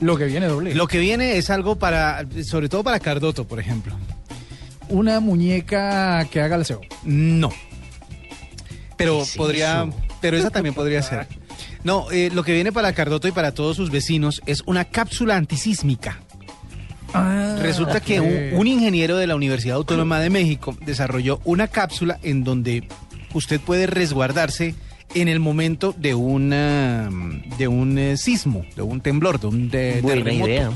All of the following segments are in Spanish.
Lo que viene doble. Lo que viene es algo para, sobre todo para Cardoto, por ejemplo. Una muñeca que haga el SEO. No. Pero ¿Qué es podría, eso? pero esa también podría ser. No, eh, lo que viene para Cardoto y para todos sus vecinos es una cápsula antisísmica. Resulta que un, un ingeniero de la Universidad Autónoma de México desarrolló una cápsula en donde usted puede resguardarse en el momento de una de un eh, sismo, de un temblor, de un de- Buena terremoto. idea.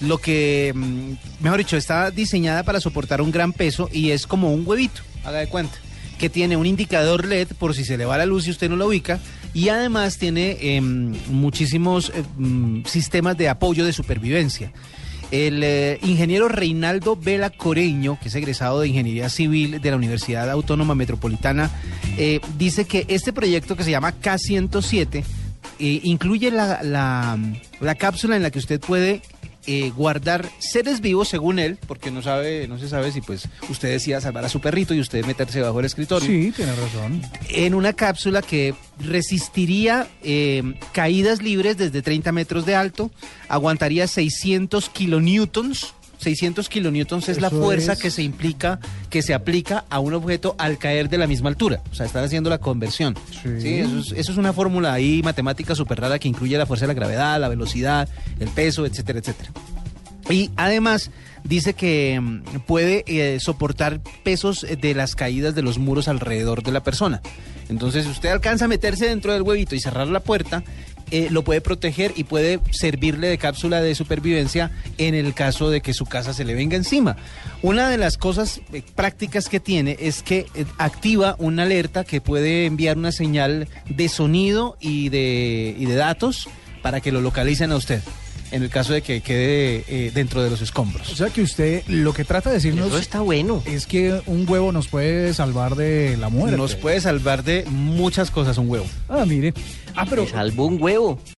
Lo que, mm, mejor dicho, está diseñada para soportar un gran peso y es como un huevito, haga de cuenta, que tiene un indicador LED por si se le va la luz y usted no lo ubica y además tiene em, muchísimos eh, mm, sistemas de apoyo de supervivencia. El eh, ingeniero Reinaldo Vela Coreño, que es egresado de Ingeniería Civil de la Universidad Autónoma Metropolitana, eh, dice que este proyecto que se llama K107 eh, incluye la, la- la cápsula en la que usted puede eh, guardar seres vivos según él, porque no sabe, no se sabe si pues usted decida salvar a su perrito y usted meterse bajo el escritorio Sí, tiene razón. en una cápsula que resistiría eh, caídas libres desde 30 metros de alto, aguantaría 600 kilonewtons. 600 kilonewtons es la fuerza es- que se implica, que se aplica a un objeto al caer de la misma altura. O sea, están haciendo la conversión. Sí. Sí, eso, es, eso es una fórmula ahí matemática súper rara que incluye la fuerza de la gravedad, la velocidad, el peso, etcétera, etcétera. Y además dice que mm, puede eh, soportar pesos eh, de las caídas de los muros alrededor de la persona. Entonces, si usted alcanza a meterse dentro del huevito y cerrar la puerta, eh, lo puede proteger y puede servirle de cápsula de supervivencia en el caso de que su casa se le venga encima. Una de las cosas eh, prácticas que tiene es que eh, activa una alerta que puede enviar una señal de sonido y de, y de datos para que lo localicen a usted en el caso de que quede eh, dentro de los O escombros. sea que usted lo que trata de decirnos Eso está bueno. es que un huevo nos puede salvar de la muerte. Nos puede salvar de muchas cosas un huevo. Ah, mire. Ah, pero Me salvó un huevo.